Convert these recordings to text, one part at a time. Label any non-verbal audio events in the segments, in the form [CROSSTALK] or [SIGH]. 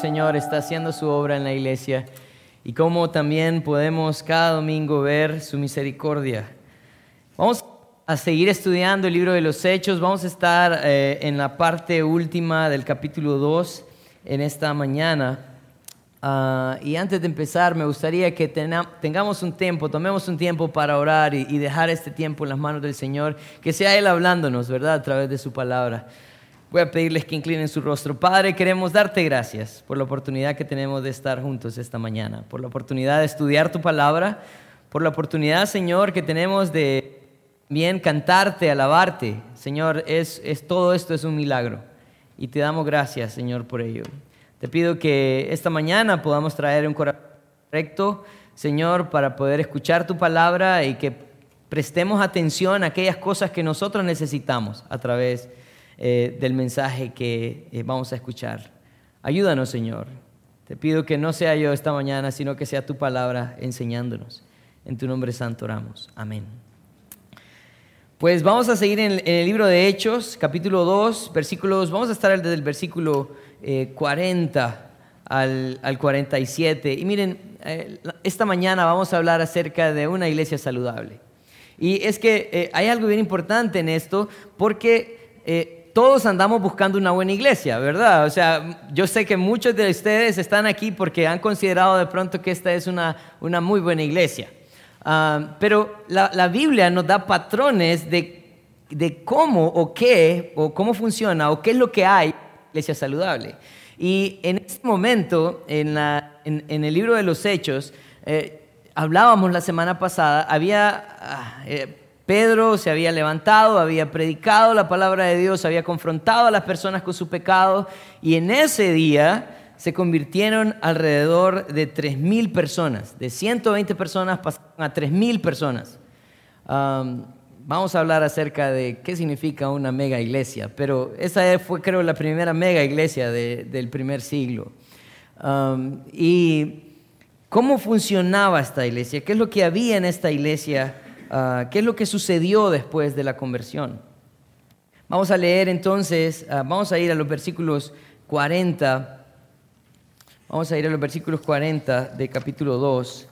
Señor está haciendo su obra en la iglesia y cómo también podemos cada domingo ver su misericordia. Vamos a seguir estudiando el libro de los Hechos, vamos a estar eh, en la parte última del capítulo 2 en esta mañana. Ah, y antes de empezar, me gustaría que tengamos un tiempo, tomemos un tiempo para orar y, y dejar este tiempo en las manos del Señor, que sea Él hablándonos, ¿verdad? A través de su palabra. Voy a pedirles que inclinen su rostro. Padre, queremos darte gracias por la oportunidad que tenemos de estar juntos esta mañana, por la oportunidad de estudiar tu palabra, por la oportunidad, Señor, que tenemos de bien cantarte, alabarte. Señor, es, es todo esto es un milagro y te damos gracias, Señor, por ello. Te pido que esta mañana podamos traer un corazón recto, Señor, para poder escuchar tu palabra y que prestemos atención a aquellas cosas que nosotros necesitamos a través de eh, del mensaje que eh, vamos a escuchar. Ayúdanos, Señor. Te pido que no sea yo esta mañana, sino que sea tu palabra enseñándonos. En tu nombre santo oramos. Amén. Pues vamos a seguir en el, libro de Hechos, capítulo 2, versículos, vamos a estar desde el versículo 40 eh, al, al, 47. Y miren, esta mañana vamos a hablar acerca de una iglesia saludable. Y es que hay algo bien importante en esto, porque todos andamos buscando una buena iglesia, ¿verdad? O sea, yo sé que muchos de ustedes están aquí porque han considerado de pronto que esta es una, una muy buena iglesia. Ah, pero la, la, Biblia nos da patrones de, de, cómo o qué, o cómo funciona, o qué es lo que hay en iglesia saludable. Y en este momento, en, la, en, el libro de los Hechos, eh, hablábamos la semana pasada, había... Ah, eh, Pedro se había levantado, había predicado la palabra de Dios, había confrontado a las personas con su pecado y en ese día se convirtieron alrededor de 3.000 personas. De 120 personas pasaron a 3.000 personas. vamos a hablar acerca de qué significa una mega iglesia, pero esa fue creo la primera mega iglesia del primer siglo. y cómo funcionaba esta iglesia, qué es lo que había en esta iglesia Ah, qué es lo que sucedió después de la conversión. Vamos a leer entonces, ah, vamos a ir a los versículos 40, vamos a ir a los versículos 40 de capítulo 2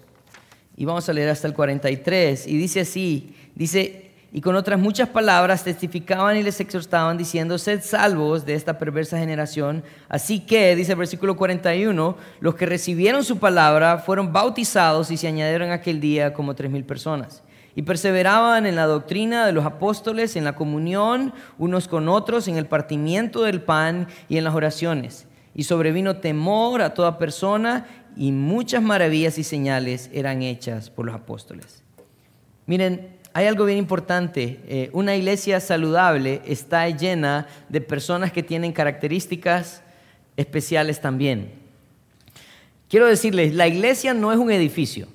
y vamos a leer hasta el 43 y dice así, dice, y con otras muchas palabras testificaban y les exhortaban diciendo, sed salvos de esta perversa generación. Así que, dice el versículo 41, los que recibieron su palabra fueron bautizados y se añadieron aquel día como tres mil personas y perseveraban en la doctrina de los apóstoles, en la comunión unos con otros, en el partimiento del pan y en las oraciones. Y sobrevino temor a toda persona y muchas maravillas y señales eran hechas por los apóstoles. Miren, hay algo bien importante. Eh, una iglesia saludable está llena de personas que tienen características especiales también. Quiero decirles, la iglesia no es un edificio,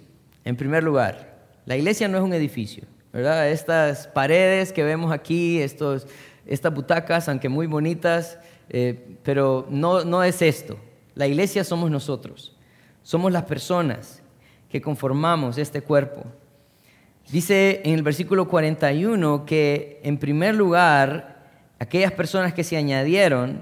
en primer lugar. La iglesia no es un edificio, ¿verdad? Estas paredes que vemos aquí, estos, estas butacas, aunque muy bonitas, eh, pero no, no es esto. La iglesia somos nosotros, somos las personas que conformamos este cuerpo. Dice en el versículo 41 que en primer lugar, aquellas personas que se añadieron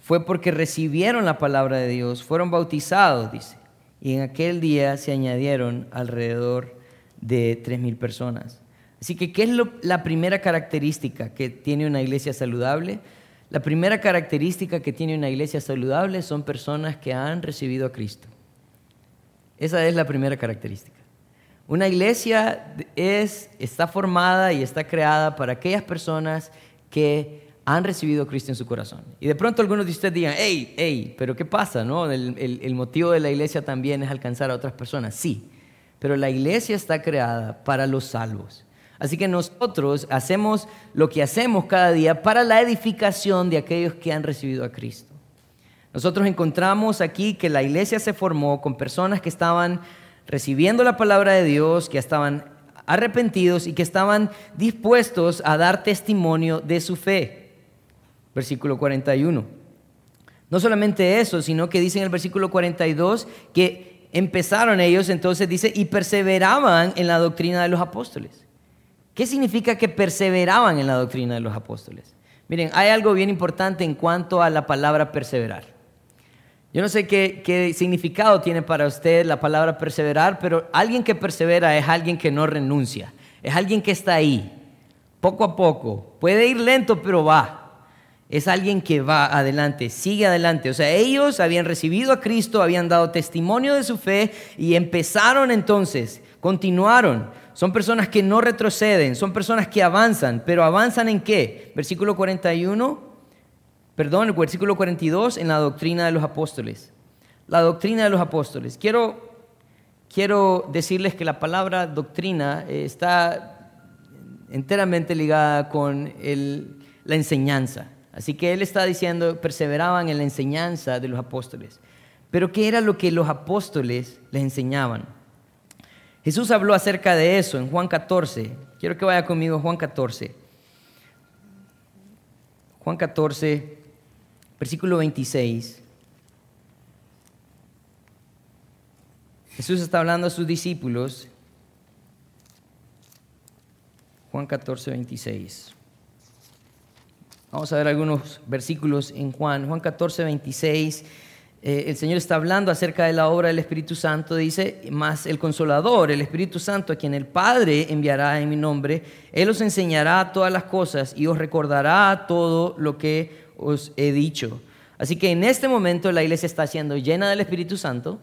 fue porque recibieron la palabra de Dios, fueron bautizados, dice, y en aquel día se añadieron alrededor de 3.000 personas. Así que, ¿qué es la primera característica que tiene una iglesia saludable? La primera característica que tiene una iglesia saludable son personas que han recibido a Cristo. Esa es la primera característica. Una iglesia es, está formada y está creada para aquellas personas que han recibido a Cristo en su corazón. Y de pronto algunos de ustedes digan, hey, hey, pero ¿qué pasa? No? El, el motivo de la iglesia también es alcanzar a otras personas. Sí, pero la iglesia está creada para los salvos. Así que nosotros hacemos lo que hacemos cada día para la edificación de aquellos que han recibido a Cristo. Nosotros encontramos aquí que la iglesia se formó con personas que estaban recibiendo la palabra de Dios, que estaban arrepentidos y que estaban dispuestos a dar testimonio de su fe. Versículo 41. No solamente eso, sino que dice en el versículo 42 que empezaron ellos, entonces dice, y perseveraban en la doctrina de los apóstoles. ¿Qué significa que perseveraban en la doctrina de los apóstoles? Miren, hay algo bien importante en cuanto a la palabra perseverar. Yo no sé qué, significado tiene para usted la palabra perseverar, pero alguien que persevera es alguien que no renuncia, es alguien que está ahí, poco a poco. Puede ir lento, pero va. Es alguien que va adelante, sigue adelante. O sea, ellos habían recibido a Cristo, habían dado testimonio de su fe y empezaron entonces, continuaron. Son personas que no retroceden, son personas que avanzan, pero avanzan en qué? Versículo 41 perdón, el versículo 42 en la doctrina de los apóstoles. La doctrina de los apóstoles. Quiero, quiero decirles que la palabra doctrina está enteramente ligada con la enseñanza. Así que él está diciendo, perseveraban en la enseñanza de los apóstoles. Pero ¿qué era lo que los apóstoles les enseñaban? Jesús habló acerca de eso en Juan 14. Quiero que vaya conmigo Juan 14. Juan 14, versículo 26. Jesús está hablando a sus discípulos. Juan 14, 26. Vamos a ver algunos versículos en Juan. Juan 14, 26. Eh, el Señor está hablando acerca de la obra del Espíritu Santo. Dice, más el consolador, el Espíritu Santo, a quien el Padre enviará en mi nombre, Él os enseñará todas las cosas y os recordará todo lo que os he dicho. Así que en este momento la iglesia está siendo llena del Espíritu Santo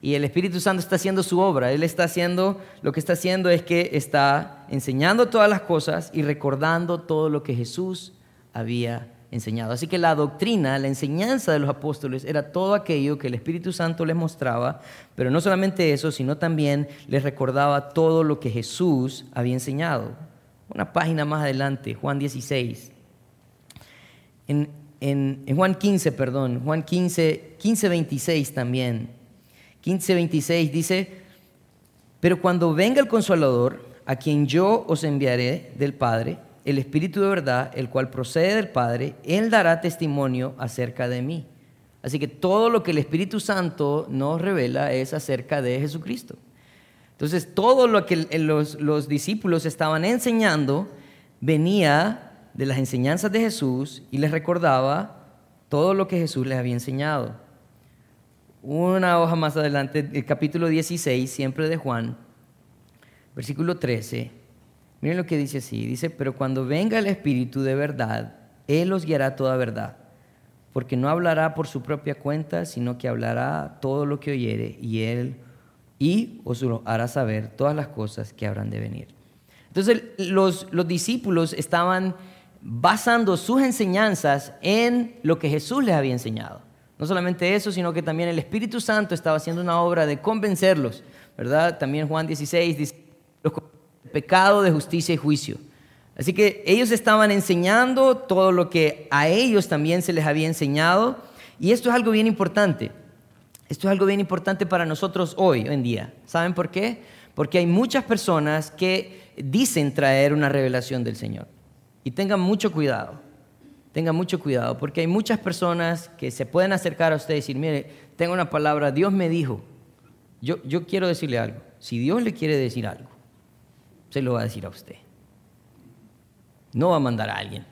y el Espíritu Santo está haciendo su obra. Él está haciendo, lo que está haciendo es que está enseñando todas las cosas y recordando todo lo que Jesús había enseñado. Así que la doctrina, la enseñanza de los apóstoles era todo aquello que el Espíritu Santo les mostraba, pero no solamente eso, sino también les recordaba todo lo que Jesús había enseñado. Una página más adelante, Juan 16 en, Juan 15, perdón, Juan 15, 15, 26 también. 15, 26 dice, pero cuando venga el consolador, a quien yo os enviaré del Padre, el Espíritu de verdad, el cual procede del Padre, Él dará testimonio acerca de mí. Así que todo lo que el Espíritu Santo nos revela es acerca de Jesucristo. Entonces, todo lo que los, los discípulos estaban enseñando venía de las enseñanzas de Jesús y les recordaba todo lo que Jesús les había enseñado. Una hoja más adelante, el capítulo 16, siempre de Juan, versículo 13. Miren lo que dice así. Dice, pero cuando venga el Espíritu de verdad, Él os guiará toda verdad, porque no hablará por su propia cuenta, sino que hablará todo lo que oyere y Él y os hará saber todas las cosas que habrán de venir. Entonces los, los discípulos estaban basando sus enseñanzas en lo que Jesús les había enseñado. No solamente eso, sino que también el Espíritu Santo estaba haciendo una obra de convencerlos, ¿verdad? También Juan 16 dice, pecado de justicia y juicio. Así que ellos estaban enseñando todo lo que a ellos también se les había enseñado, y esto es algo bien importante. Esto es algo bien importante para nosotros hoy, hoy en día. ¿Saben por qué? Porque hay muchas personas que dicen traer una revelación del Señor. Y tengan mucho cuidado, tengan mucho cuidado, porque hay muchas personas que se pueden acercar a usted y decir, mire, tengo una palabra, Dios me dijo, yo, yo quiero decirle algo, si Dios le quiere decir algo, se lo va a decir a usted. No va a mandar a alguien,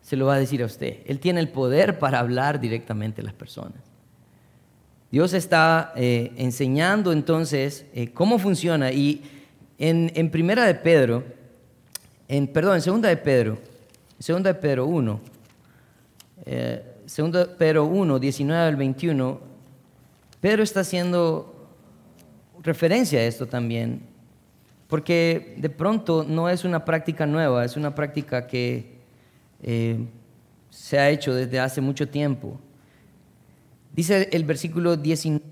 se lo va a decir a usted. Él tiene el poder para hablar directamente a las personas. Dios está eh, enseñando entonces eh, cómo funciona y en, en, Primera de Pedro, en, perdón, en Segunda de Pedro, Segunda de Pedro 1, eh, Segunda de Pedro 1, 19 al 21, Pedro está haciendo referencia a esto también, porque de pronto no es una práctica nueva, es una práctica que eh, se ha hecho desde hace mucho tiempo. Dice el versículo 19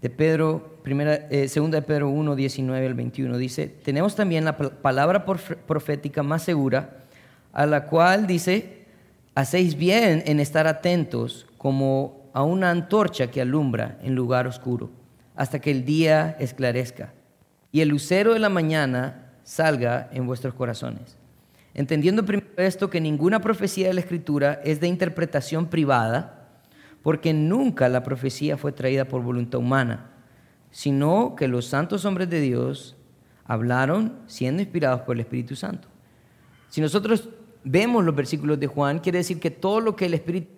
de Pedro, primera, eh, segunda de Pedro 1, 19 al 21, dice, tenemos también la palabra profética más segura, a la cual dice, hacéis bien en estar atentos como a una antorcha que alumbra en lugar oscuro, hasta que el día esclarezca y el lucero de la mañana salga en vuestros corazones. Entendiendo primero esto que ninguna profecía de la Escritura es de interpretación privada, porque nunca la profecía fue traída por voluntad humana, sino que los santos hombres de Dios hablaron siendo inspirados por el Espíritu Santo. Si nosotros vemos los versículos de Juan, quiere decir que todo lo que el Espíritu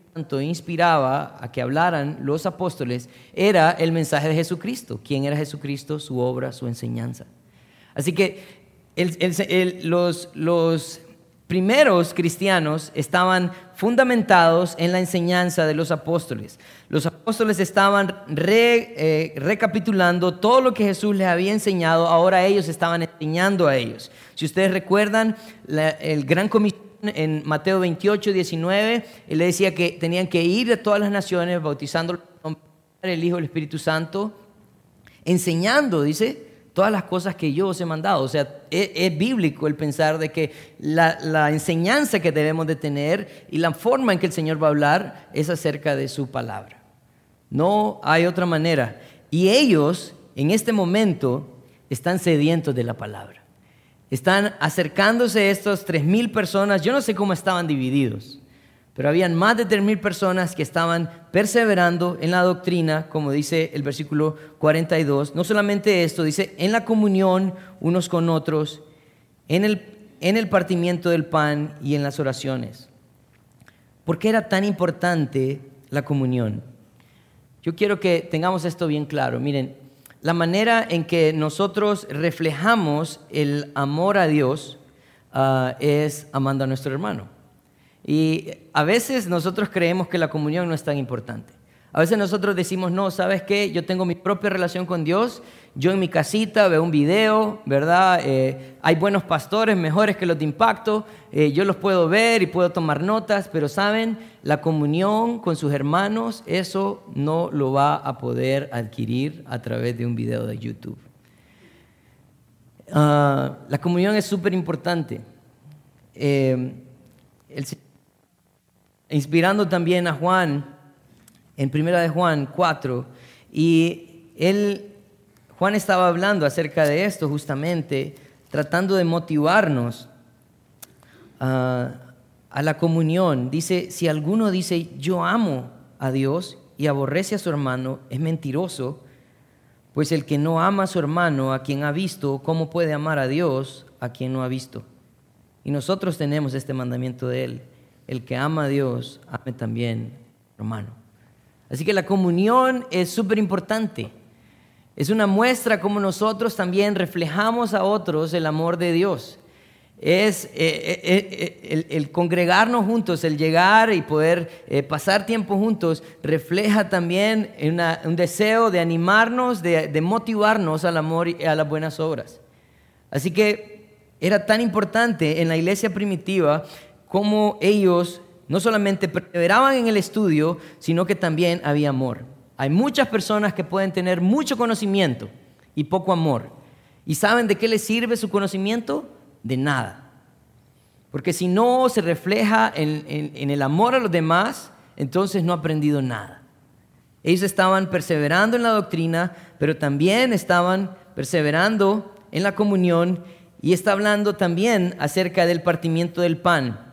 Inspiraba a que hablaran los apóstoles era el mensaje de Jesucristo. ¿Quién era Jesucristo? Su obra, su enseñanza. Así que los, los primeros cristianos estaban fundamentados en la enseñanza de los apóstoles. Los apóstoles estaban eh, recapitulando todo lo que Jesús les había enseñado, ahora ellos estaban enseñando a ellos. Si ustedes recuerdan, el gran comisión en Mateo 28, 19, él le decía que tenían que ir a todas las naciones bautizando el Hijo y el Espíritu Santo, enseñando, dice, todas las cosas que yo os he mandado. O sea, es, bíblico el pensar de que la, la, enseñanza que debemos de tener y la forma en que el Señor va a hablar es acerca de su palabra. No hay otra manera. Y ellos, en este momento, están sedientos de la palabra. Están acercándose estos tres mil personas. Yo no sé cómo estaban divididos pero habían más de 3.000 personas que estaban perseverando en la doctrina, como dice el versículo 42. No solamente esto, dice, en la comunión unos con otros, en el, en el partimiento del pan y en las oraciones. ¿Por qué era tan importante la comunión? Yo quiero que tengamos esto bien claro. Miren, la manera en que nosotros reflejamos el amor a Dios ah, es amando a nuestro hermano. Y a veces nosotros creemos que la comunión no es tan importante. A veces nosotros decimos, no, ¿sabes qué? Yo tengo mi propia relación con Dios, yo en mi casita veo un video, ¿verdad? Eh, hay buenos pastores mejores que los de impacto, eh, yo los puedo ver y puedo tomar notas, pero saben, la comunión con sus hermanos, eso no lo va a poder adquirir a través de un video de YouTube. Ah, la comunión es súper importante. El inspirando también a Juan en Primera de Juan 4 y él Juan estaba hablando acerca de esto justamente, tratando de motivarnos a, a la comunión. Dice, si alguno dice, yo amo a Dios y aborrece a su hermano, es mentiroso, pues el que no ama a su hermano, a quien ha visto, ¿cómo puede amar a Dios a quien no ha visto? Y nosotros tenemos este mandamiento de él el que ama a Dios, ame también hermano. Así que la comunión es súper importante. Es una muestra como nosotros también reflejamos a otros el amor de Dios. Es eh, eh, eh, el, congregarnos juntos, el llegar y poder pasar tiempo juntos, refleja también un deseo de animarnos, de, de motivarnos al amor y a las buenas obras. Así que era tan importante en la iglesia primitiva cómo ellos no solamente perseveraban en el estudio, sino que también había amor. Hay muchas personas que pueden tener mucho conocimiento y poco amor. ¿Y saben de qué les sirve su conocimiento? De nada. Porque si no se refleja en, el amor a los demás, entonces no ha aprendido nada. Ellos estaban perseverando en la doctrina, pero también estaban perseverando en la comunión y está hablando también acerca del partimiento del pan.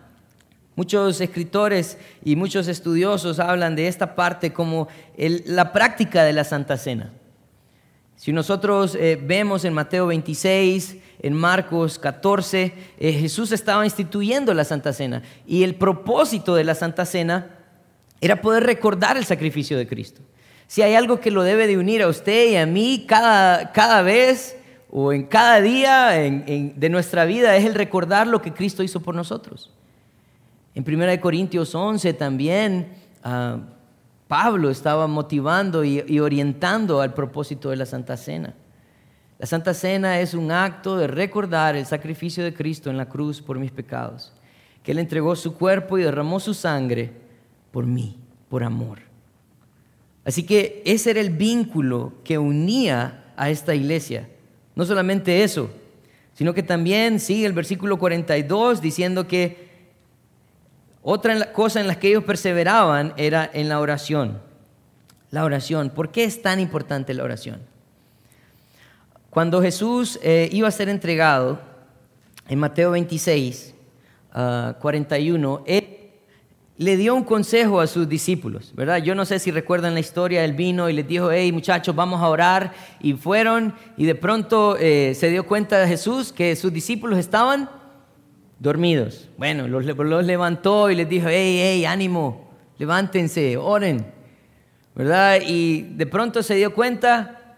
Muchos escritores y muchos estudiosos hablan de esta parte como la práctica de la Santa Cena. Si nosotros eh, vemos en Mateo 26, en Marcos 14, eh, Jesús estaba instituyendo la Santa Cena y el propósito de la Santa Cena era poder recordar el sacrificio de Cristo. Si hay algo que lo debe de unir a usted y a mí cada, cada vez o en cada día de nuestra vida es el recordar lo que Cristo hizo por nosotros. En 1 Corintios 11 también ah, Pablo estaba motivando y, orientando al propósito de la Santa Cena. La Santa Cena es un acto de recordar el sacrificio de Cristo en la cruz por mis pecados, que Él entregó su cuerpo y derramó su sangre por mí, por amor. Así que ese era el vínculo que unía a esta iglesia. No solamente eso, sino que también sigue el versículo 42 diciendo que otra cosa en la que ellos perseveraban era en la oración. La oración. ¿Por qué es tan importante la oración? Cuando Jesús eh, iba a ser entregado, en Mateo 26, 41, ah, él le dio un consejo a sus discípulos, ¿verdad? Yo no sé si recuerdan la historia, él vino y les dijo, hey muchachos, vamos a orar, y fueron, y de pronto eh, se dio cuenta de Jesús que sus discípulos estaban dormidos. Bueno, los, levantó y les dijo, hey, hey, ánimo, levántense, oren, ¿verdad? Y de pronto se dio cuenta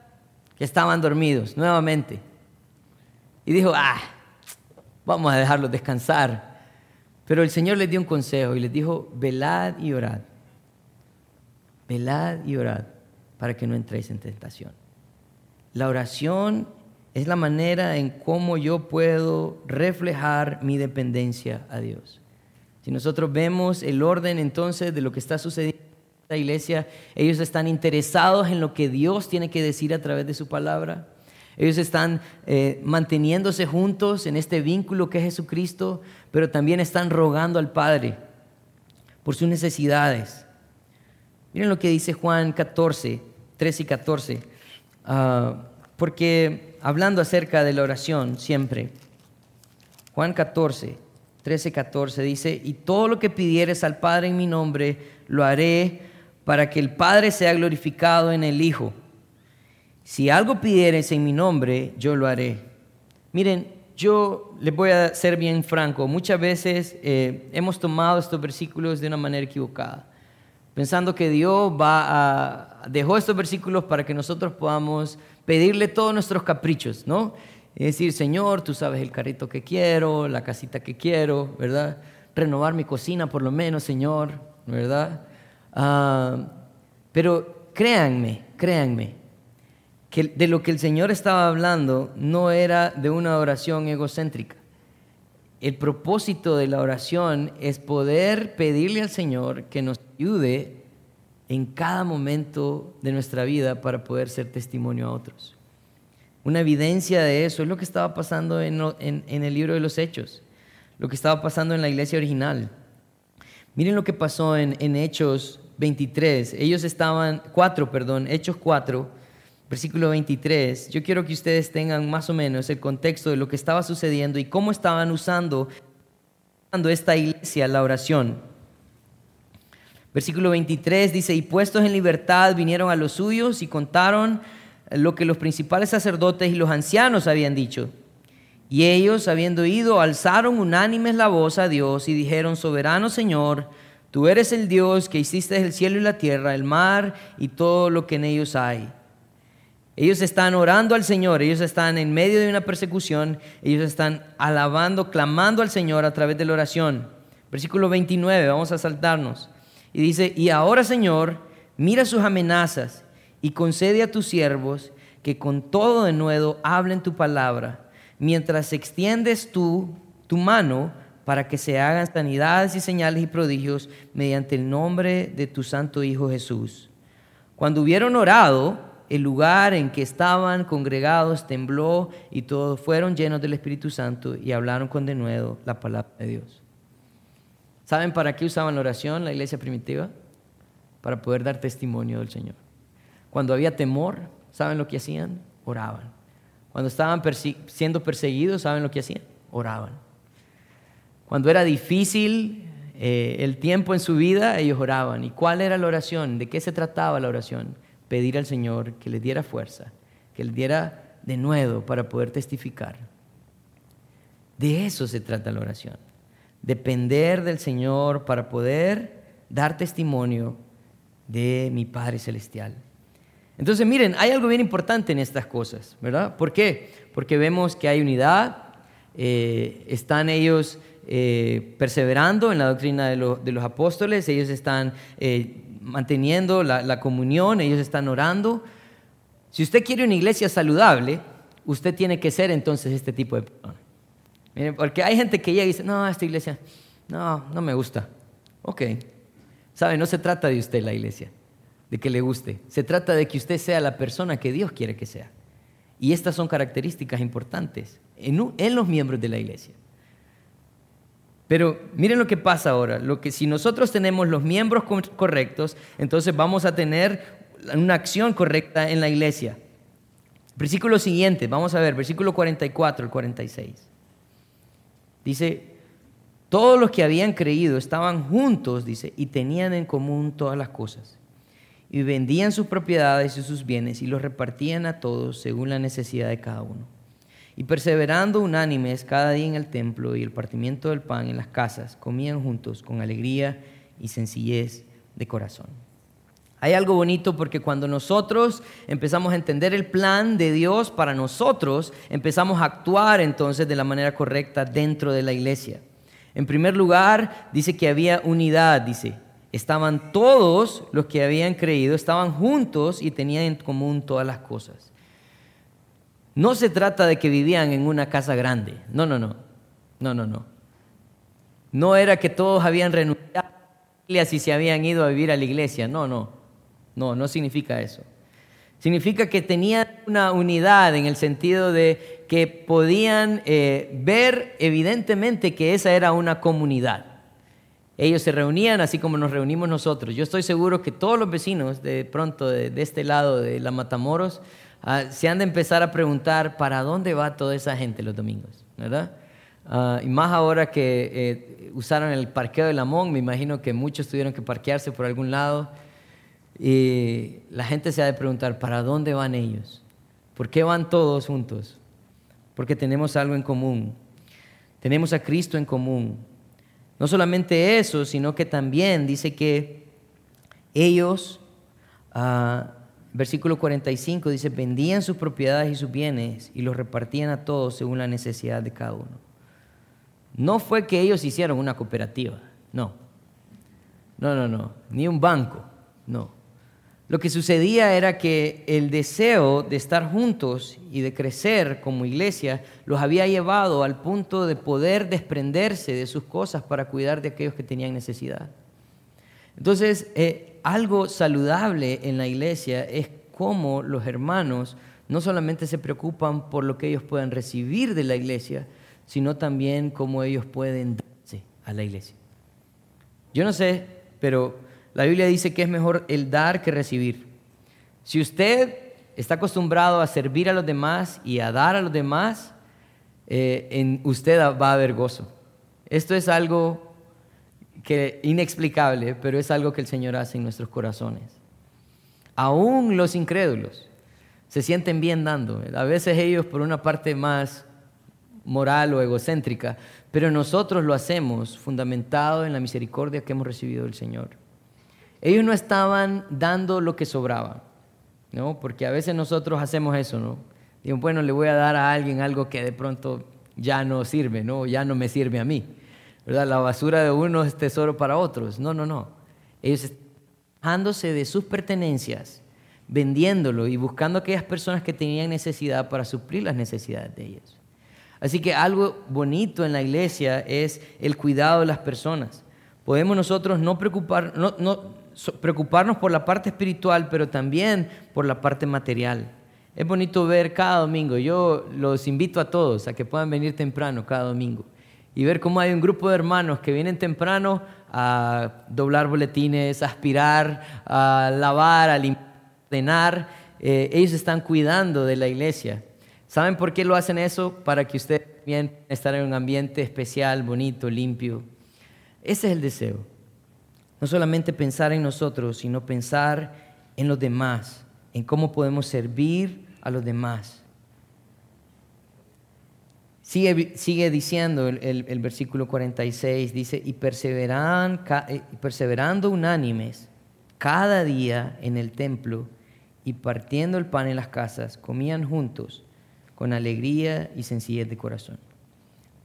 que estaban dormidos nuevamente. Y dijo, ah, vamos a dejarlos descansar. Pero el Señor les dio un consejo y les dijo, velad y orad. Velad y orad para que no entréis en tentación. La oración es la manera en cómo yo puedo reflejar mi dependencia a Dios. Si nosotros vemos el orden entonces de lo que está sucediendo en esta iglesia, ellos están interesados en lo que Dios tiene que decir a través de su palabra. Ellos están eh, manteniéndose juntos en este vínculo que es Jesucristo, pero también están rogando al Padre por sus necesidades. Miren lo que dice Juan 14, 13 y 14. Ah, porque hablando acerca de la oración siempre, Juan 14, 13, 14 dice, y todo lo que pidieres al Padre en mi nombre, lo haré para que el Padre sea glorificado en el Hijo. Si algo pidieres en mi nombre, yo lo haré. Miren, yo les voy a ser bien franco, muchas veces eh, hemos tomado estos versículos de una manera equivocada, pensando que Dios va a, dejó estos versículos para que nosotros podamos pedirle todos nuestros caprichos, ¿no? Es decir, Señor, tú sabes el carrito que quiero, la casita que quiero, ¿verdad? Renovar mi cocina por lo menos, Señor, ¿verdad? Ah, pero créanme, créanme, que de lo que el Señor estaba hablando no era de una oración egocéntrica. El propósito de la oración es poder pedirle al Señor que nos ayude en cada momento de nuestra vida para poder ser testimonio a otros. Una evidencia de eso es lo que estaba pasando en, el libro de los Hechos, lo que estaba pasando en la iglesia original. Miren lo que pasó en, en Hechos 23. Ellos estaban, 4, perdón, Hechos 4, versículo 23. Yo quiero que ustedes tengan más o menos el contexto de lo que estaba sucediendo y cómo estaban usando esta iglesia la oración. Versículo 23 dice, y puestos en libertad vinieron a los suyos y contaron lo que los principales sacerdotes y los ancianos habían dicho. Y ellos, habiendo ido, alzaron unánimes la voz a Dios y dijeron, soberano Señor, tú eres el Dios que hiciste el cielo y la tierra, el mar y todo lo que en ellos hay. Ellos están orando al Señor, ellos están en medio de una persecución, ellos están alabando, clamando al Señor a través de la oración. Versículo 29, vamos a saltarnos. Y dice, y ahora Señor, mira sus amenazas y concede a tus siervos que con todo de nuevo hablen tu palabra, mientras extiendes tú tu mano para que se hagan sanidades y señales y prodigios mediante el nombre de tu santo Hijo Jesús. Cuando hubieron orado, el lugar en que estaban congregados tembló y todos fueron llenos del Espíritu Santo y hablaron con de nuevo la palabra de Dios. ¿Saben para qué usaban la oración la iglesia primitiva? Para poder dar testimonio del Señor. Cuando había temor, ¿saben lo que hacían? Oraban. Cuando estaban siendo perseguidos, ¿saben lo que hacían? Oraban. Cuando era difícil eh, el tiempo en su vida, ellos oraban. ¿Y cuál era la oración? ¿De qué se trataba la oración? Pedir al Señor que les diera fuerza, que les diera de nuevo para poder testificar. De eso se trata la oración depender del Señor para poder dar testimonio de mi Padre Celestial. Entonces, miren, hay algo bien importante en estas cosas, ¿verdad? ¿Por qué? Porque vemos que hay unidad, eh, están ellos eh, perseverando en la doctrina de, los apóstoles, ellos están eh, manteniendo la, comunión, ellos están orando. Si usted quiere una iglesia saludable, usted tiene que ser entonces este tipo de porque hay gente que llega y dice, no, esta iglesia, no, no me gusta. Ok. ¿Sabe? No se trata de usted la iglesia, de que le guste. Se trata de que usted sea la persona que Dios quiere que sea. Y estas son características importantes en, en los miembros de la iglesia. Pero miren lo que pasa ahora. Lo que si nosotros tenemos los miembros correctos, entonces vamos a tener una acción correcta en la iglesia. Versículo siguiente, vamos a ver, versículo 44 al 46. Dice, todos los que habían creído estaban juntos, dice, y tenían en común todas las cosas. Y vendían sus propiedades y sus bienes y los repartían a todos según la necesidad de cada uno. Y perseverando unánimes cada día en el templo y el partimiento del pan en las casas, comían juntos con alegría y sencillez de corazón. Hay algo bonito porque cuando nosotros empezamos a entender el plan de Dios para nosotros, empezamos a actuar entonces de la manera correcta dentro de la iglesia. En primer lugar, dice que había unidad, dice, estaban todos los que habían creído, estaban juntos y tenían en común todas las cosas. No se trata de que vivían en una casa grande, no, no, no, no, no, no. No era que todos habían renunciado y se habían ido a vivir a la iglesia, no, no, no, no significa eso. Significa que tenían una unidad en el sentido de que podían eh, ver evidentemente que esa era una comunidad. Ellos se reunían así como nos reunimos nosotros. Yo estoy seguro que todos los vecinos de pronto de, este lado de la Matamoros ah, se han de empezar a preguntar para dónde va toda esa gente los domingos, ¿verdad? Ah, y más ahora que eh, usaron el parqueo de Lamón, me imagino que muchos tuvieron que parquearse por algún lado. Y la gente se ha de preguntar, ¿para dónde van ellos? ¿Por qué van todos juntos? Porque tenemos algo en común. Tenemos a Cristo en común. No solamente eso, sino que también dice que ellos, uh, versículo 45 dice, vendían sus propiedades y sus bienes y los repartían a todos según la necesidad de cada uno. No fue que ellos hicieron una cooperativa, no. No, no, no. Ni un banco, no. Lo que sucedía era que el deseo de estar juntos y de crecer como iglesia los había llevado al punto de poder desprenderse de sus cosas para cuidar de aquellos que tenían necesidad. Entonces, eh, algo saludable en la iglesia es cómo los hermanos no solamente se preocupan por lo que ellos puedan recibir de la iglesia, sino también cómo ellos pueden darse a la iglesia. Yo no sé, pero la Biblia dice que es mejor el dar que recibir. Si usted está acostumbrado a servir a los demás y a dar a los demás, eh, en usted va a haber gozo. Esto es algo que inexplicable, pero es algo que el Señor hace en nuestros corazones. Aún los incrédulos se sienten bien dando. A veces ellos por una parte más moral o egocéntrica, pero nosotros lo hacemos fundamentado en la misericordia que hemos recibido del Señor. Ellos no estaban dando lo que sobraba, ¿no? Porque a veces nosotros hacemos eso, ¿no? Digo, bueno, le voy a dar a alguien algo que de pronto ya no sirve, ¿no? Ya no me sirve a mí. ¿Verdad? La basura de uno es tesoro para otros. No, no, no. Ellos dejándose de sus pertenencias, vendiéndolo y buscando aquellas personas que tenían necesidad para suplir las necesidades de ellos. Así que algo bonito en la iglesia es el cuidado de las personas. Podemos nosotros no preocupar, no, no, preocuparnos por la parte espiritual, pero también por la parte material. Es bonito ver cada domingo, yo los invito a todos a que puedan venir temprano cada domingo y ver cómo hay un grupo de hermanos que vienen temprano a doblar boletines, a aspirar, a lavar, a limpiar, eh, ellos están cuidando de la iglesia. ¿Saben por qué lo hacen eso? Para que ustedes puedan estar en un ambiente especial, bonito, limpio. Ese es el deseo. No solamente pensar en nosotros, sino pensar en los demás, en cómo podemos servir a los demás. Sigue, diciendo el, versículo 46, dice, y perseveran, eh, perseverando unánimes cada día en el templo y partiendo el pan en las casas, comían juntos con alegría y sencillez de corazón.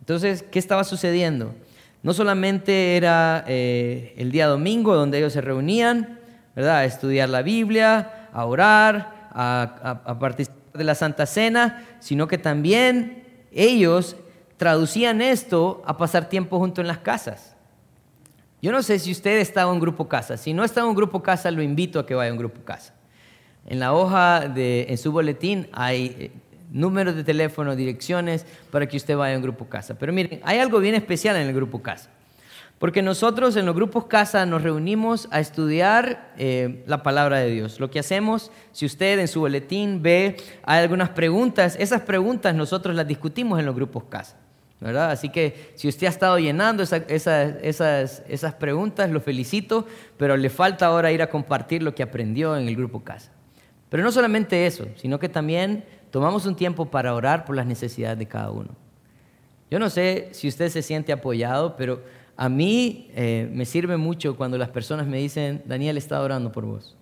Entonces, ¿qué estaba sucediendo? No solamente era eh, el día domingo donde ellos se reunían, ¿verdad? A estudiar la Biblia, a orar, a, participar de la Santa Cena, sino que también ellos traducían esto a pasar tiempo junto en las casas. Yo no sé si usted estaba en grupo casa. Si no está en un grupo casa, lo invito a que vaya a un grupo casa. En la hoja de, en su boletín hay eh, números de teléfono, direcciones para que usted vaya a un grupo casa. Pero miren, hay algo bien especial en el grupo casa. Porque nosotros en los grupos casa nos reunimos a estudiar eh, la palabra de Dios. Lo que hacemos, si usted en su boletín ve, hay algunas preguntas, esas preguntas nosotros las discutimos en los grupos casa. ¿verdad? Así que si usted ha estado llenando esas, esas preguntas, lo felicito, pero le falta ahora ir a compartir lo que aprendió en el grupo casa. Pero no solamente eso, sino que también tomamos un tiempo para orar por las necesidades de cada uno. Yo no sé si usted se siente apoyado, pero a mí eh, me sirve mucho cuando las personas me dicen, Daniel está orando por vos.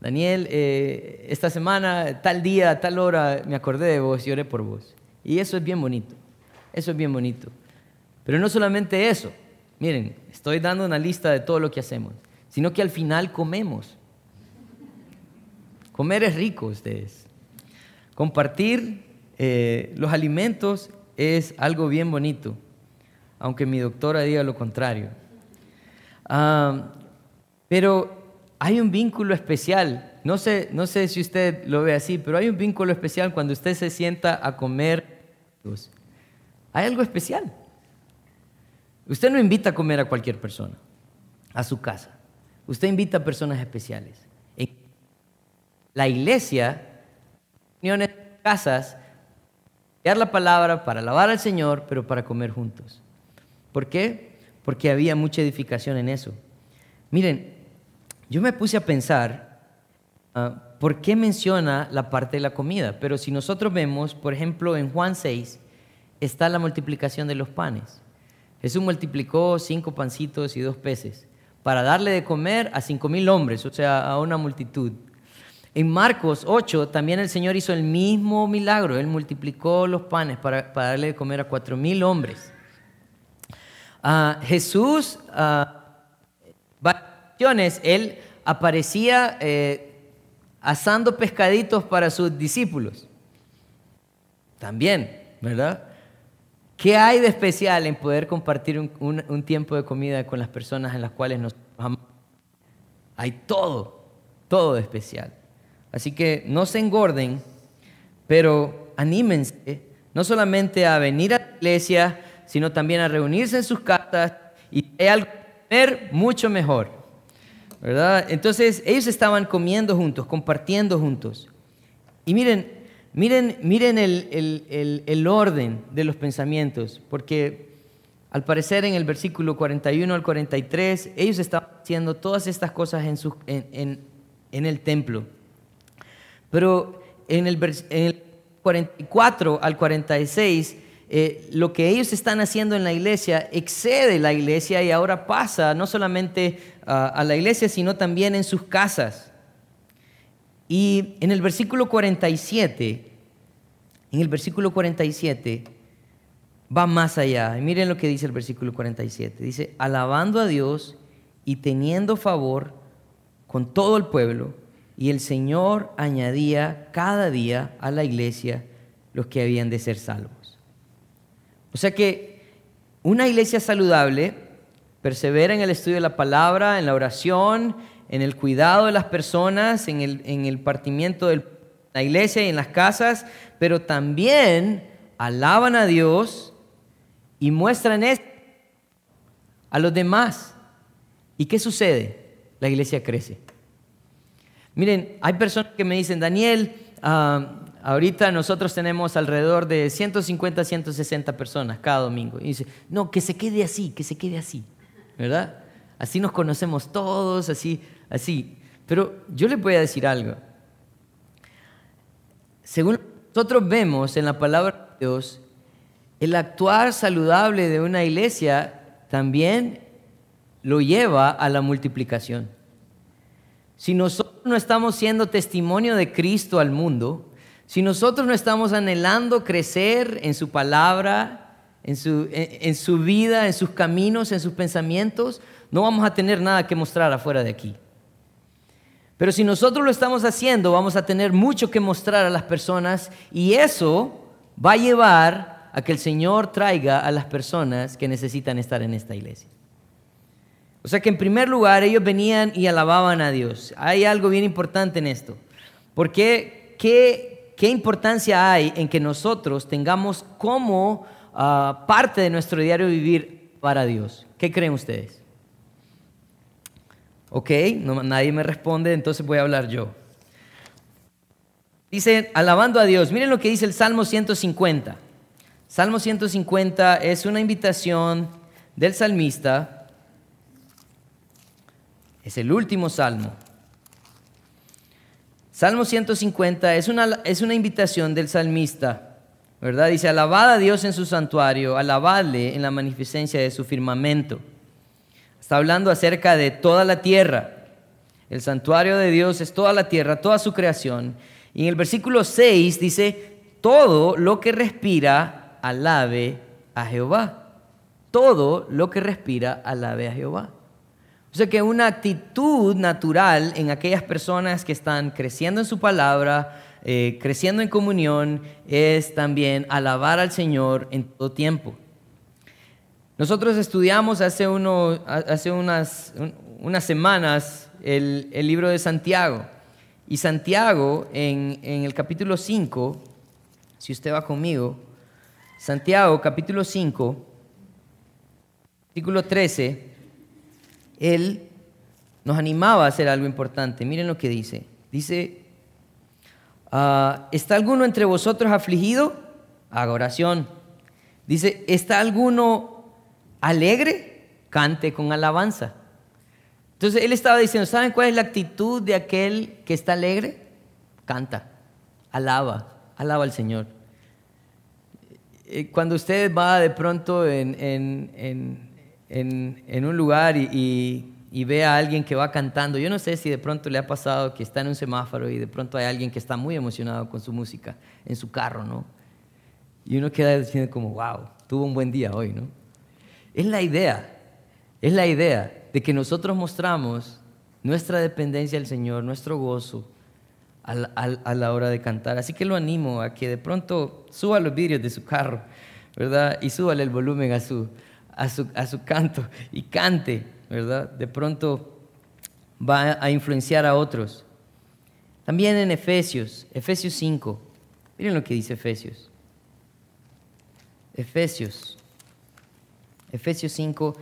Daniel, eh, esta semana, tal día, tal hora, me acordé de vos y oré por vos. Y eso es bien bonito, eso es bien bonito. Pero no solamente eso, miren, estoy dando una lista de todo lo que hacemos, sino que al final comemos. Comer es rico, ustedes. Compartir eh, los alimentos es algo bien bonito, aunque mi doctora diga lo contrario. Ah, pero hay un vínculo especial. No sé, no sé si usted lo ve así, pero hay un vínculo especial cuando usted se sienta a comer. Hay algo especial. Usted no invita a comer a cualquier persona a su casa. Usted invita a personas especiales. La iglesia, reuniones, casas, dar la palabra para alabar al Señor, pero para comer juntos. ¿Por qué? Porque había mucha edificación en eso. Miren, yo me puse a pensar, ah, ¿por qué menciona la parte de la comida? Pero si nosotros vemos, por ejemplo, en Juan 6, está la multiplicación de los panes. Jesús multiplicó cinco pancitos y dos peces para darle de comer a cinco mil hombres, o sea, a una multitud. En Marcos 8 también el Señor hizo el mismo milagro. Él multiplicó los panes para, darle de comer a cuatro mil hombres. Ah, Jesús, uh, él aparecía eh, asando pescaditos para sus discípulos. También, ¿verdad? ¿Qué hay de especial en poder compartir un, tiempo de comida con las personas en las cuales nos amamos? Hay todo, todo de especial. Así que no se engorden, pero anímense no solamente a venir a la iglesia, sino también a reunirse en sus casas y hay algo comer mucho mejor. ¿verdad? Entonces ellos estaban comiendo juntos, compartiendo juntos. Y miren, miren, miren el, orden de los pensamientos, porque al parecer en el versículo 41 al 43, ellos estaban haciendo todas estas cosas en, en, el templo. Pero en el, en el 44 al 46, eh, lo que ellos están haciendo en la iglesia excede la iglesia y ahora pasa no solamente a la iglesia, sino también en sus casas. Y en el versículo 47, en el versículo 47 va más allá. miren lo que dice el versículo 47. Dice, alabando a Dios y teniendo favor con todo el pueblo, y el Señor añadía cada día a la iglesia los que habían de ser salvos. O sea que una iglesia saludable persevera en el estudio de la palabra, en la oración, en el cuidado de las personas, en el, en el partimiento de la iglesia y en las casas, pero también alaban a Dios y muestran esto a los demás. ¿Y qué sucede? La iglesia crece. Miren, hay personas que me dicen, Daniel, ah, Ahorita nosotros tenemos alrededor de 150, 160 personas cada domingo. Y dice, no, que se quede así, que se quede así, ¿verdad? Así nos conocemos todos, así, así. Pero yo les voy a decir algo. Según nosotros vemos en la palabra de Dios, el actuar saludable de una iglesia también lo lleva a la multiplicación. Si nosotros no estamos siendo testimonio de Cristo al mundo, si nosotros no estamos anhelando crecer en su palabra, en su, en, su, vida, en sus caminos, en sus pensamientos, no vamos a tener nada que mostrar afuera de aquí. Pero si nosotros lo estamos haciendo, vamos a tener mucho que mostrar a las personas y eso va a llevar a que el Señor traiga a las personas que necesitan estar en esta iglesia. O sea que en primer lugar ellos venían y alababan a Dios. Hay algo bien importante en esto. Porque qué, ¿qué importancia hay en que nosotros tengamos como ah, parte de nuestro diario vivir para Dios? ¿Qué creen ustedes? Ok, nadie me responde, entonces voy a hablar yo. Dice, alabando a Dios. Miren lo que dice el Salmo 150. Salmo 150 es una invitación del salmista. Es el último salmo. Salmo 150 es una, es una invitación del salmista, ¿verdad? Dice, alabad a Dios en su santuario, alabadle en la magnificencia de su firmamento. Está hablando acerca de toda la tierra. El santuario de Dios es toda la tierra, toda su creación. Y en el versículo 6 dice, todo lo que respira, alabe a Jehová. Todo lo que respira, alabe a Jehová. O que una actitud natural en aquellas personas que están creciendo en su palabra, eh, creciendo en comunión, es también alabar al Señor en todo tiempo. Nosotros estudiamos hace, hace unas, unas semanas el, libro de Santiago. Y Santiago, en, en el capítulo 5, si usted va conmigo, Santiago capítulo 5, artículo 13, él nos animaba a hacer algo importante. Miren lo que dice. Dice, ah, ¿está alguno entre vosotros afligido? Haga oración. Dice, ¿está alguno alegre? Cante con alabanza. Entonces él estaba diciendo, ¿saben cuál es la actitud de aquel que está alegre? Canta, alaba, alaba al Señor. Eh, cuando usted va de pronto en, un lugar y, ve a alguien que va cantando, yo no sé si de pronto le ha pasado que está en un semáforo y de pronto hay alguien que está muy emocionado con su música en su carro, ¿no? Y uno queda diciendo como, wow, tuvo un buen día hoy, ¿no? Es la idea, es la idea de que nosotros mostramos nuestra dependencia del Señor, nuestro gozo, a la hora de cantar. Así que lo animo a que de pronto suba los vidrios de su carro, ¿verdad? Y súbale el volumen a su, a su, a su canto y cante, ¿verdad? De pronto va a influenciar a otros. También en Efesios, Efesios 5. Miren lo que dice Efesios. Efesios. Efesios 5.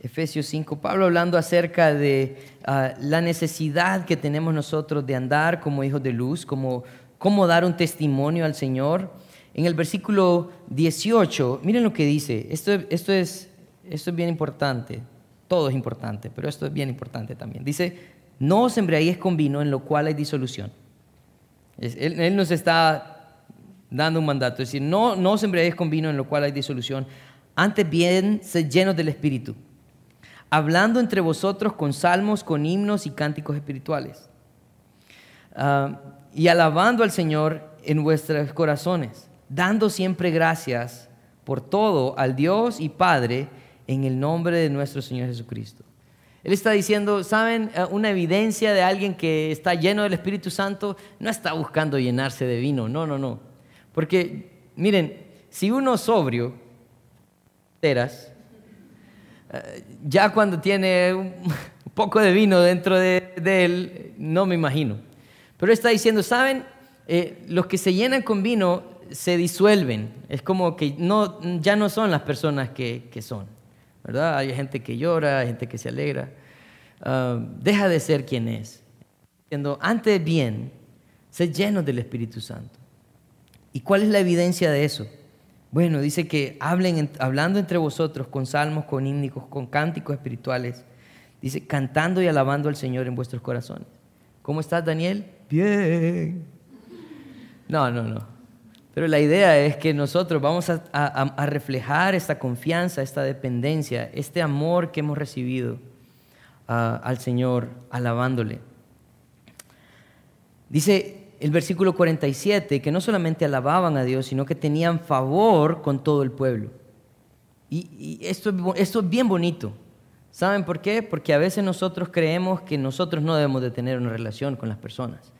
Efesios 5, Pablo hablando acerca de ah, la necesidad que tenemos nosotros de andar como hijos de luz, como cómo dar un testimonio al Señor. En el versículo 18, miren lo que dice, esto, esto, es, esto es bien importante, todo es importante, pero esto es bien importante también. Dice, no os embriaguéis con vino en lo cual hay disolución. Él, él, nos está dando un mandato, es decir, no, no os embriaguéis con vino en lo cual hay disolución, antes bien sed llenos del Espíritu hablando entre vosotros con salmos, con himnos y cánticos espirituales, ah, y alabando al Señor en vuestros corazones, dando siempre gracias por todo al Dios y Padre en el nombre de nuestro Señor Jesucristo. Él está diciendo, ¿saben? Ah, una evidencia de alguien que está lleno del Espíritu Santo no está buscando llenarse de vino, no, no, no. Porque, miren, si uno sobrio, teras, ya cuando tiene un [LAUGHS] poco de vino dentro de, él, no me imagino. Pero está diciendo, ¿saben? Eh, los que se llenan con vino se disuelven. Es como que no, ya no son las personas que, son. ¿verdad? Hay gente que llora, hay gente que se alegra. Ah, deja de ser quien es. Diciendo, antes bien, sé lleno del Espíritu Santo. ¿Y cuál es la evidencia de eso? Bueno, dice que hablen, hablando entre vosotros con salmos, con hímnicos, con cánticos espirituales. Dice, cantando y alabando al Señor en vuestros corazones. ¿Cómo estás, Daniel? No, no, no. Pero la idea es que nosotros vamos a, reflejar esta confianza, esta dependencia, este amor que hemos recibido al Señor, alabándole. Dice, el versículo 47, que no solamente alababan a Dios, sino que tenían favor con todo el pueblo. Y, esto, esto es bien bonito. ¿Saben por qué? Porque a veces nosotros creemos que nosotros no debemos de tener una relación con las personas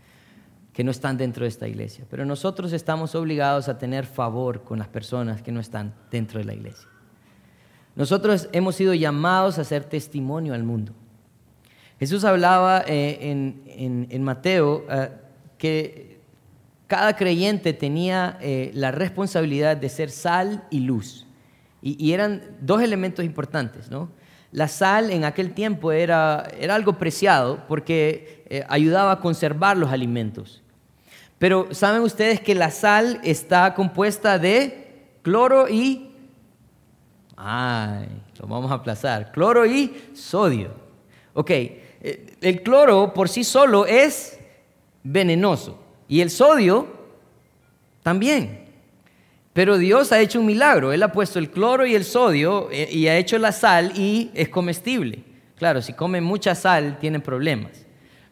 que no están dentro de esta iglesia, pero nosotros estamos obligados a tener favor con las personas que no están dentro de la iglesia. Nosotros hemos sido llamados a hacer testimonio al mundo. Jesús hablaba eh, en, Mateo eh, que cada creyente tenía eh, la responsabilidad de ser sal y luz. Y, eran dos elementos importantes, ¿no? La sal en aquel tiempo era, era algo preciado porque ayudaba a conservar los alimentos. Pero ¿saben ustedes que la sal está compuesta de cloro y... Ay, lo vamos a aplazar. Cloro y sodio. Ok, eh, el cloro por sí solo es venenoso y el sodio también. Pero Dios ha hecho un milagro. Él ha puesto el cloro y el sodio eh, y ha hecho la sal y es comestible. Claro, si comen mucha sal tienen problemas.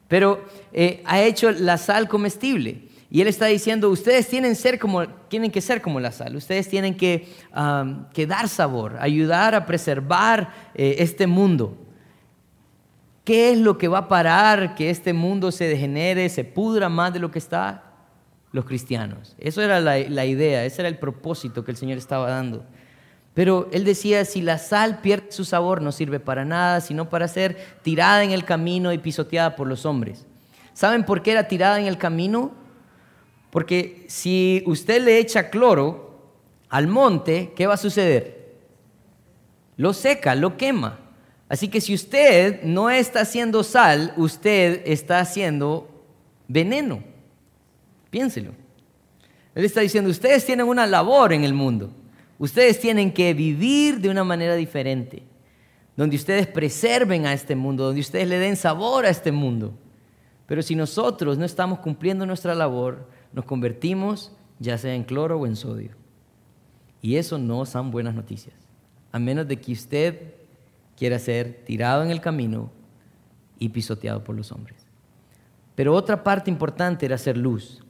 Pero eh, ha hecho la sal comestible. Y Él está diciendo, ustedes tienen, que ser como la sal, ustedes tienen que, dar sabor, ayudar a preservar eh, este mundo. ¿Qué es lo que va a parar que este mundo se degenere, se pudra más de lo que está? Los cristianos. Eso era la, la idea, ese era el propósito que el Señor estaba dando. Pero él decía, si la sal pierde su sabor, no sirve para nada, sino para ser tirada en el camino y pisoteada por los hombres. ¿Saben por qué era tirada en el camino? Porque si usted le echa cloro al monte, ¿qué va a suceder? Lo seca, lo quema. Así que si usted no está haciendo sal, usted está haciendo veneno. Piénselo. Él está diciendo, ustedes tienen una labor en el mundo. Ustedes tienen que vivir de una manera diferente, donde ustedes preserven a este mundo, donde ustedes le den sabor a este mundo. Pero si nosotros no estamos cumpliendo nuestra labor, nos convertimos ya sea en cloro o en sodio. Y eso no son buenas noticias, a menos de que usted quiera ser tirado en el camino y pisoteado por los hombres. Pero otra parte importante era ser luz,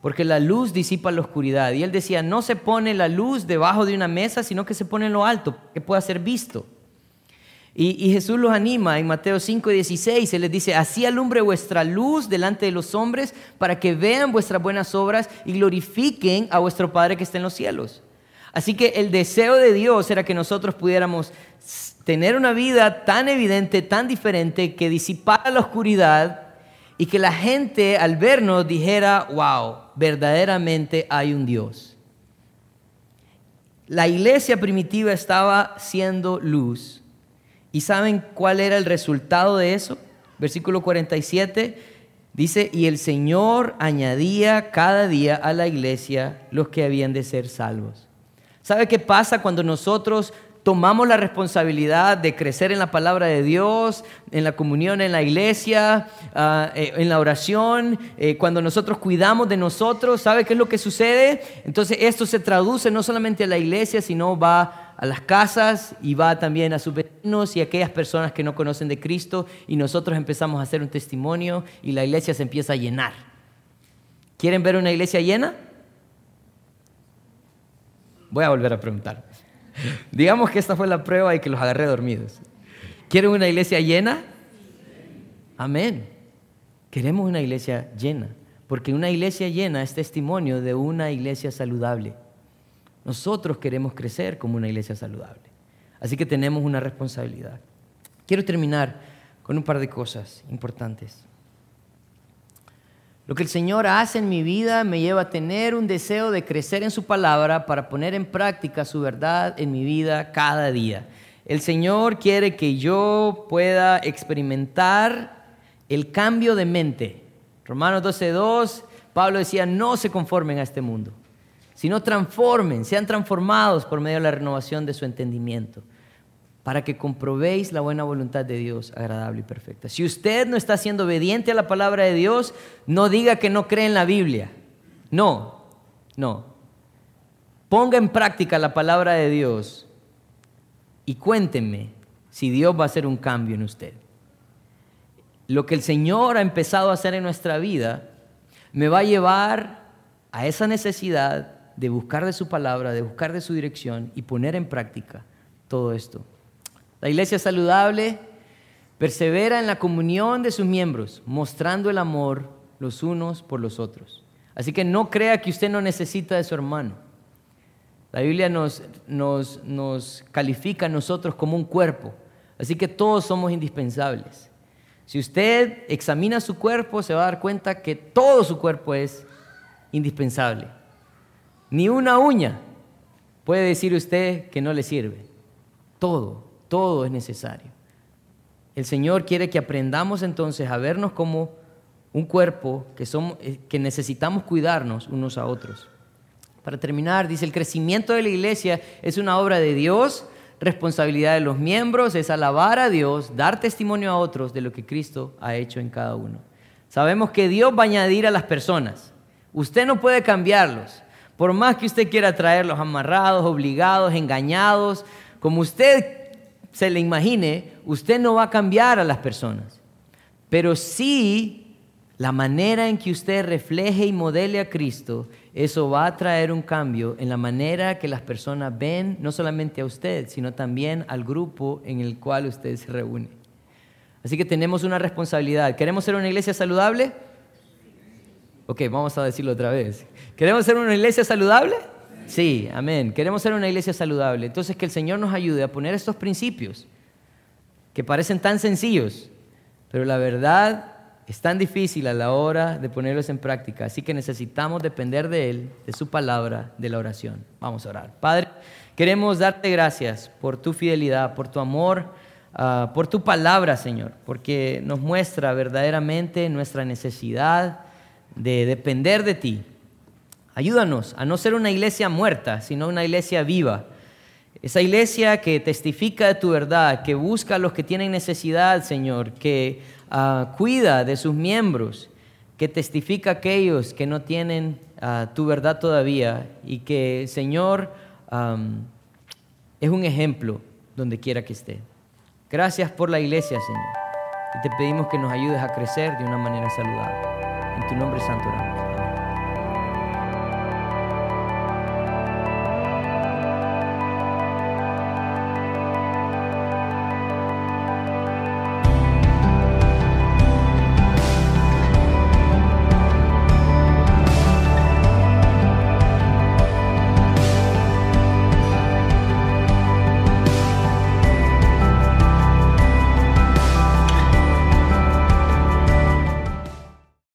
porque la luz disipa la oscuridad. Y él decía, no se pone la luz debajo de una mesa, sino que se pone en lo alto, que pueda ser visto. Y, Jesús los anima en Mateo 5, 16, Él les dice, así alumbre vuestra luz delante de los hombres para que vean vuestras buenas obras y glorifiquen a vuestro Padre que está en los cielos. Así que el deseo de Dios era que nosotros pudiéramos tener una vida tan evidente, tan diferente, que disipara la oscuridad y que la gente al vernos dijera, wow, verdaderamente hay un Dios. La iglesia primitiva estaba siendo luz ¿Y saben cuál era el resultado de eso? Versículo 47 dice, y el Señor añadía cada día a la iglesia los que habían de ser salvos. ¿Sabe qué pasa cuando nosotros tomamos la responsabilidad de crecer en la palabra de Dios, en la comunión en la iglesia, ah, eh, en la oración, eh, cuando nosotros cuidamos de nosotros, ¿sabe qué es lo que sucede? Entonces esto se traduce no solamente a la iglesia, sino va a las casas y va también a sus vecinos y a aquellas personas que no conocen de Cristo y nosotros empezamos a hacer un testimonio y la iglesia se empieza a llenar. ¿Quieren ver una iglesia llena? Voy a volver a preguntar. Digamos que esta fue la prueba y que los agarré dormidos. ¿Quieren una iglesia llena? Amén. Queremos una iglesia llena, porque una iglesia llena es testimonio de una iglesia saludable. Nosotros queremos crecer como una iglesia saludable. Así que tenemos una responsabilidad. Quiero terminar con un par de cosas importantes. Lo que el Señor hace en mi vida me lleva a tener un deseo de crecer en su palabra para poner en práctica su verdad en mi vida cada día. El Señor quiere que yo pueda experimentar el cambio de mente. Romanos 12.2, Pablo decía, no se conformen a este mundo sino transformen, sean transformados por medio de la renovación de su entendimiento, para que comprobéis la buena voluntad de Dios, agradable y perfecta. Si usted no está siendo obediente a la palabra de Dios, no diga que no cree en la Biblia. No, no. Ponga en práctica la palabra de Dios y cuénteme si Dios va a hacer un cambio en usted. Lo que el Señor ha empezado a hacer en nuestra vida me va a llevar a esa necesidad de buscar de su palabra, de buscar de su dirección y poner en práctica todo esto. La iglesia saludable persevera en la comunión de sus miembros, mostrando el amor los unos por los otros. Así que no crea que usted no necesita de su hermano. La Biblia nos, nos, nos califica a nosotros como un cuerpo, así que todos somos indispensables. Si usted examina su cuerpo, se va a dar cuenta que todo su cuerpo es indispensable. Ni una uña puede decir usted que no le sirve. Todo, todo es necesario. El Señor quiere que aprendamos entonces a vernos como un cuerpo que, somos, eh, que necesitamos cuidarnos unos a otros. Para terminar, dice, el crecimiento de la iglesia es una obra de Dios, responsabilidad de los miembros es alabar a Dios, dar testimonio a otros de lo que Cristo ha hecho en cada uno. Sabemos que Dios va a añadir a las personas. Usted no puede cambiarlos. Por más que usted quiera traerlos amarrados, obligados, engañados, como usted se le imagine, usted no va a cambiar a las personas. Pero sí, la manera en que usted refleje y modele a Cristo, eso va a traer un cambio en la manera que las personas ven no solamente a usted, sino también al grupo en el cual usted se reúne. Así que tenemos una responsabilidad. ¿Queremos ser una iglesia saludable? Ok, vamos a decirlo otra vez. ¿Queremos ser una iglesia saludable? Sí, amén. Queremos ser una iglesia saludable. Entonces que el Señor nos ayude a poner estos principios que parecen tan sencillos, pero la verdad es tan difícil a la hora de ponerlos en práctica. Así que necesitamos depender de Él, de su palabra, de la oración. Vamos a orar. Padre, queremos darte gracias por tu fidelidad, por tu amor Ah, por tu palabra, Señor, porque nos muestra verdaderamente nuestra necesidad de depender de ti. Ayúdanos a no ser una iglesia muerta, sino una iglesia viva. Esa iglesia que testifica de tu verdad, que busca a los que tienen necesidad, Señor, que ah, cuida de sus miembros, que testifica a aquellos que no tienen ah, tu verdad todavía y que, Señor, es un ejemplo donde quiera que esté. Gracias por la iglesia, Señor. Y te pedimos que nos ayudes a crecer de una manera saludable. En tu nombre santo oramos.